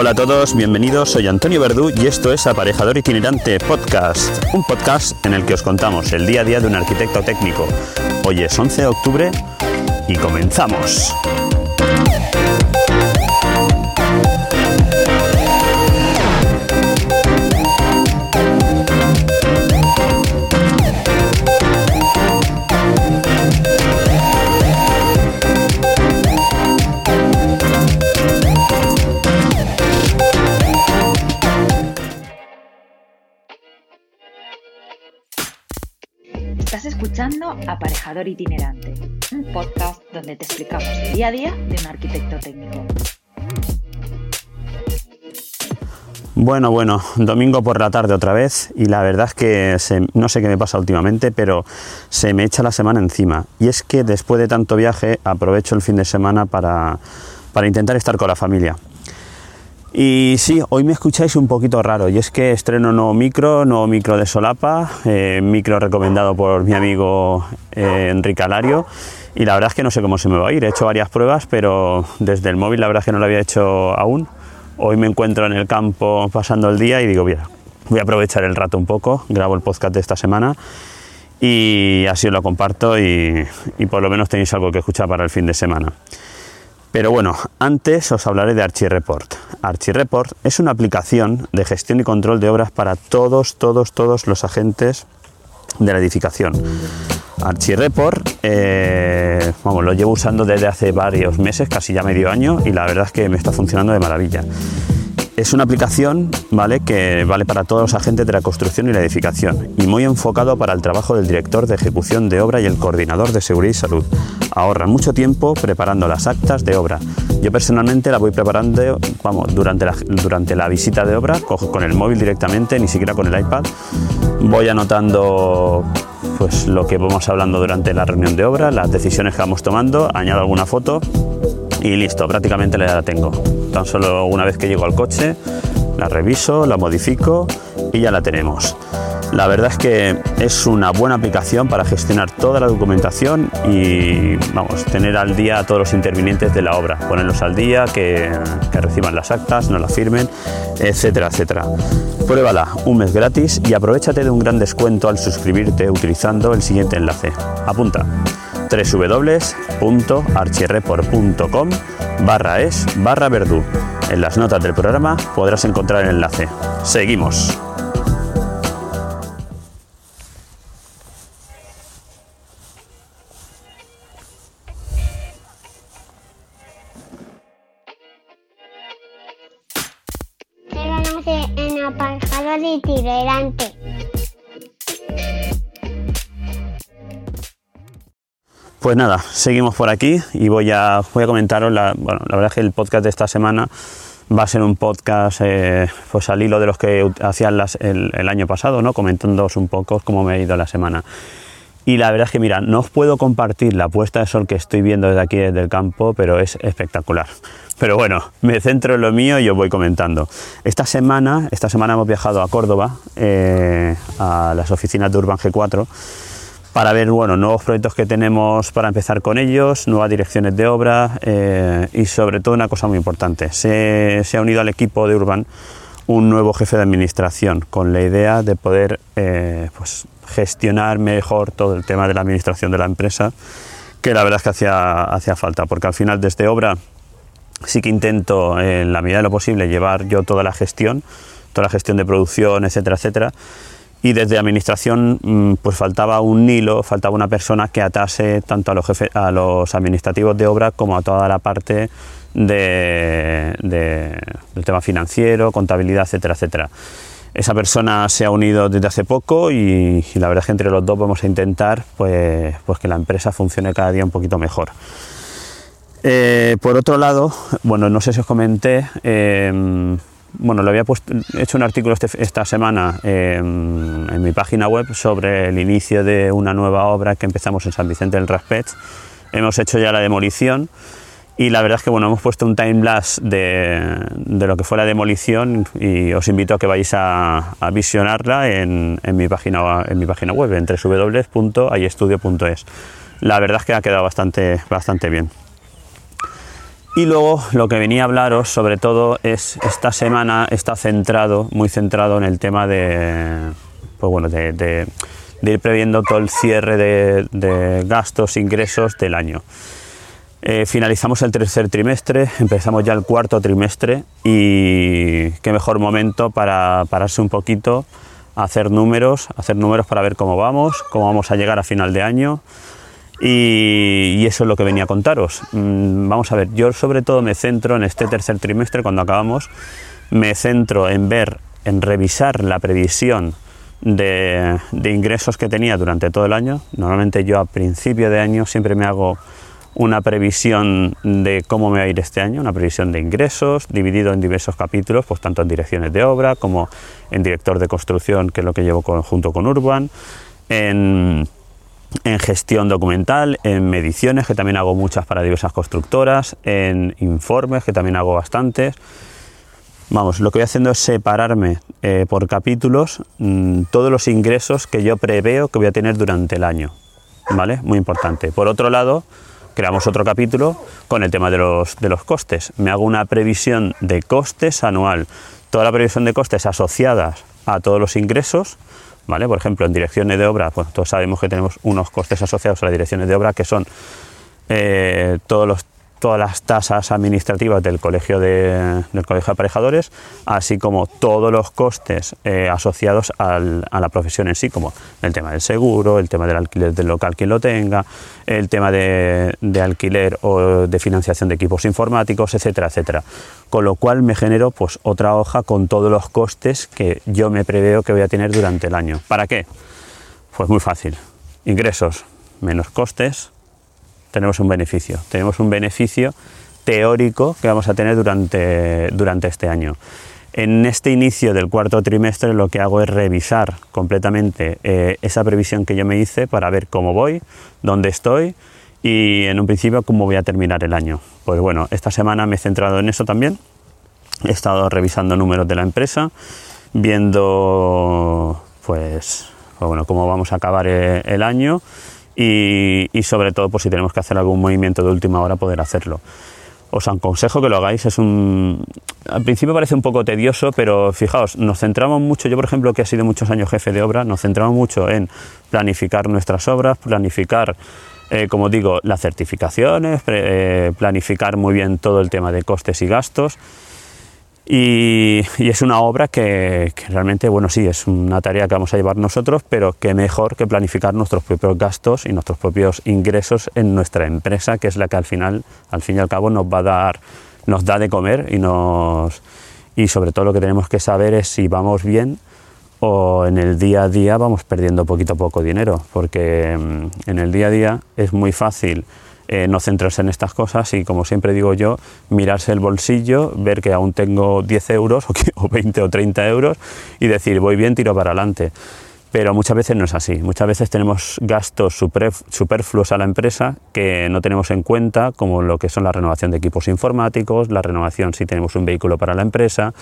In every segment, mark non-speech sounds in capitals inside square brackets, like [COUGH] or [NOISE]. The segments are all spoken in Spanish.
Hola a todos, bienvenidos, soy Antonio Verdú y esto es Aparejador Itinerante Podcast, un podcast en el que os contamos el día a día de un arquitecto técnico. Hoy es 11 de octubre y comenzamos. Aparejador Itinerante, un podcast donde te explicamos el día a día de un arquitecto técnico. Bueno, bueno, domingo por la tarde otra vez y la verdad es que no sé qué me pasa últimamente, pero se me echa la semana encima. Y es que después de tanto viaje aprovecho el fin de semana para, para intentar estar con la familia. Y sí, hoy me escucháis un poquito raro, y es que estreno nuevo micro, nuevo micro de solapa, eh, micro recomendado por mi amigo eh, Enrique Alario, y la verdad es que no sé cómo se me va a ir, he hecho varias pruebas, pero desde el móvil la verdad es que no lo había hecho aún. Hoy me encuentro en el campo pasando el día y digo, mira, voy a aprovechar el rato un poco, grabo el podcast de esta semana y así os lo comparto y, y por lo menos tenéis algo que escuchar para el fin de semana. Pero bueno, antes os hablaré de ArchiReport. ArchiReport es una aplicación de gestión y control de obras para todos, todos, todos los agentes de la edificación. ArchiReport, eh, vamos, lo llevo usando desde hace varios meses, casi ya medio año, y la verdad es que me está funcionando de maravilla. Es una aplicación ¿vale? que vale para todos los agentes de la construcción y la edificación y muy enfocado para el trabajo del director de ejecución de obra y el coordinador de seguridad y salud. Ahorra mucho tiempo preparando las actas de obra. Yo personalmente la voy preparando vamos, durante, la, durante la visita de obra, con el móvil directamente, ni siquiera con el iPad. Voy anotando pues, lo que vamos hablando durante la reunión de obra, las decisiones que vamos tomando, añado alguna foto y listo, prácticamente la tengo. Solo una vez que llego al coche, la reviso, la modifico y ya la tenemos. La verdad es que es una buena aplicación para gestionar toda la documentación y vamos, tener al día a todos los intervinientes de la obra, ponerlos al día, que, reciban las actas, no las firmen, etcétera, etcétera. Pruébala un mes gratis y aprovechate de un gran descuento al suscribirte utilizando el siguiente enlace. Apunta www.archirreport.com barra es barra verdú. En las notas del programa podrás encontrar el enlace. Seguimos. En. Pues nada, seguimos por aquí y voy a, voy a comentaros, la, bueno, la verdad es que el podcast de esta semana va a ser un podcast eh, pues al hilo de los que hacían las- el, año pasado, ¿no? comentándoos un poco cómo me ha ido la semana. Y la verdad es que, mira, no os puedo compartir la puesta de sol que estoy viendo desde aquí, desde el campo, pero es espectacular. Pero bueno, me centro en lo mío y os voy comentando. Esta semana, esta semana hemos viajado a Córdoba, eh, a las oficinas de Urban G4, para ver bueno, nuevos proyectos que tenemos para empezar con ellos, nuevas direcciones de obra eh, y sobre todo una cosa muy importante, se, se ha unido al equipo de Urban un nuevo jefe de administración con la idea de poder eh, pues, gestionar mejor todo el tema de la administración de la empresa, que la verdad es que hacía, hacía falta, porque al final desde obra sí que intento en la medida de lo posible llevar yo toda la gestión, toda la gestión de producción, etcétera, etcétera. Y desde administración mm, pues faltaba un hilo, faltaba una persona que atase tanto a los, jefe- a los administrativos de obra como a toda la parte de- de- del tema financiero, contabilidad, etcétera, etcétera. Esa persona se ha unido desde hace poco y, y la verdad es que entre los dos vamos a intentar pues, pues que la empresa funcione cada día un poquito mejor. Eh, por otro lado, bueno, no sé si os comenté, eh, bueno, lo había puesto, he hecho un artículo este- esta semana eh, en mi página web sobre el inicio de una nueva obra que empezamos en San Vicente del Raspet. Hemos hecho ya la demolición y la verdad es que bueno, hemos puesto un timelapse de, de lo que fue la demolición y os invito a que vayáis a, a visionarla en, en mi página, en mi página web, en www.ayestudio.es. La verdad es que ha quedado bastante, bastante bien. Y luego lo que venía a hablaros sobre todo es esta semana está centrado, muy centrado en el tema de, pues bueno, de, ir previendo todo el cierre de, de gastos, ingresos del año. Eh, finalizamos el tercer trimestre, empezamos ya el cuarto trimestre y qué mejor momento para pararse un poquito, hacer números, hacer números para ver cómo vamos, cómo vamos a llegar a final de año y, eso es lo que venía a contaros. Mm, vamos a ver, yo sobre todo me centro en este tercer trimestre, cuando acabamos, me centro en ver, en revisar la previsión de, ingresos que tenía durante todo el año. Normalmente yo a principio de año siempre me hago una previsión de cómo me va a ir este año, una previsión de ingresos, dividido en diversos capítulos, pues tanto en direcciones de obra como en director de construcción, que es lo que llevo junto con Urban, en, en gestión documental, en mediciones, que también hago muchas para diversas constructoras, en informes, que también hago bastantes. Vamos, lo que voy haciendo es separarme eh, por capítulos mm, todos los ingresos que yo preveo que voy a tener durante el año. ¿Vale? Muy importante. Por otro lado, creamos otro capítulo con el tema de los, de los costes. Me hago una previsión de costes anual. Toda la previsión de costes asociadas a todos los ingresos. ¿Vale? Por ejemplo, en direcciones de obra, pues todos sabemos que tenemos unos costes asociados a las direcciones de obra que son eh, todos los, todas las tasas administrativas del colegio de, del colegio de aparejadores, así como todos los costes eh, asociados al- a la profesión en sí, como el tema del seguro, el tema del alquiler del local quien lo tenga, el tema de, alquiler o de financiación de equipos informáticos, etcétera, etcétera. Con lo cual me genero pues otra hoja con todos los costes que yo me preveo que voy a tener durante el año. ¿Para qué? Pues muy fácil. Ingresos menos costes, tenemos un beneficio. Tenemos un beneficio teórico que vamos a tener durante, durante este año. En este inicio del cuarto trimestre lo que hago es revisar completamente eh, esa previsión que yo me hice para ver cómo voy, dónde estoy y en un principio cómo voy a terminar el año. Pues bueno, esta semana me he centrado en eso también. He estado revisando números de la empresa, viendo pues, pues bueno, cómo vamos a acabar eh, el año y, y sobre todo pues, si tenemos que hacer algún movimiento de última hora poder hacerlo. Os aconsejo que lo hagáis, es un... Al principio parece un poco tedioso, pero fijaos, nos centramos mucho, yo por ejemplo que he sido muchos años jefe de obra, nos centramos mucho en planificar nuestras obras, planificar, eh, como digo, las certificaciones, eh, planificar muy bien todo el tema de costes y gastos. Y, y es una obra que, que realmente, bueno, sí, es una tarea que vamos a llevar nosotros, pero que mejor que planificar nuestros propios gastos y nuestros propios ingresos en nuestra empresa, que es la que al final, al fin y al cabo, nos va a dar, nos da de comer y nos y sobre todo lo que tenemos que saber es si vamos bien o en el día a día vamos perdiendo poquito a poco dinero, porque mm, en el día a día es muy fácil eh, no centrarse en estas cosas y como siempre digo yo, mirarse el bolsillo, ver que aún tengo 10 euros o, que- [LAUGHS] o 20 o 30 euros y decir voy bien, tiro para adelante. Pero muchas veces no es así. Muchas veces tenemos gastos super- superfluos a la empresa que no tenemos en cuenta, como lo que son la renovación de equipos informáticos, la renovación si tenemos un vehículo para la empresa,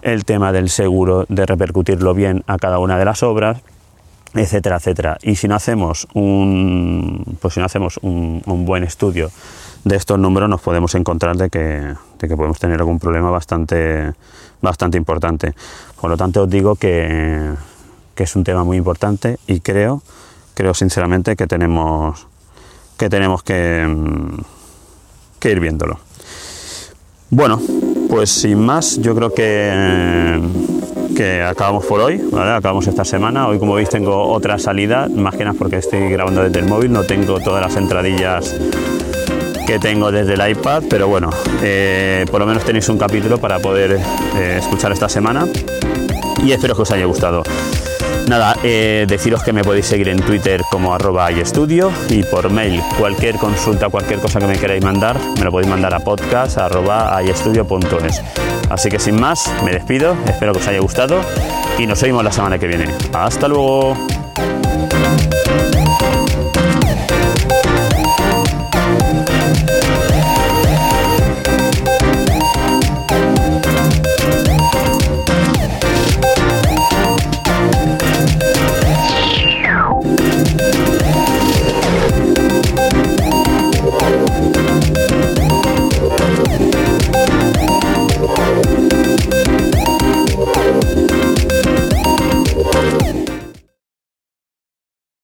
el tema del seguro, de repercutirlo bien a cada una de las obras, etcétera, etcétera. Y si no hacemos un, pues si no hacemos un, buen estudio de estos números, nos podemos encontrar de que, de que podemos tener algún problema bastante, bastante importante. Por lo tanto, os digo que, que es un tema muy importante y creo, creo sinceramente que tenemos que tenemos que, que ir viéndolo. Bueno, pues sin más, yo creo que, que acabamos por hoy. Acabamos esta semana. Hoy, como veis, tengo otra salida, más que nada porque estoy grabando desde el móvil, no tengo todas las entradillas que tengo desde el iPad, pero bueno, eh, por lo menos tenéis un capítulo para poder eh, escuchar esta semana y espero que os haya gustado. Nada, eh, deciros que me podéis seguir en Twitter como arroba y por mail cualquier consulta, cualquier cosa que me queráis mandar, me lo podéis mandar a podcast arroba. Así que sin más, me despido, espero que os haya gustado y nos vemos la semana que viene. Hasta luego.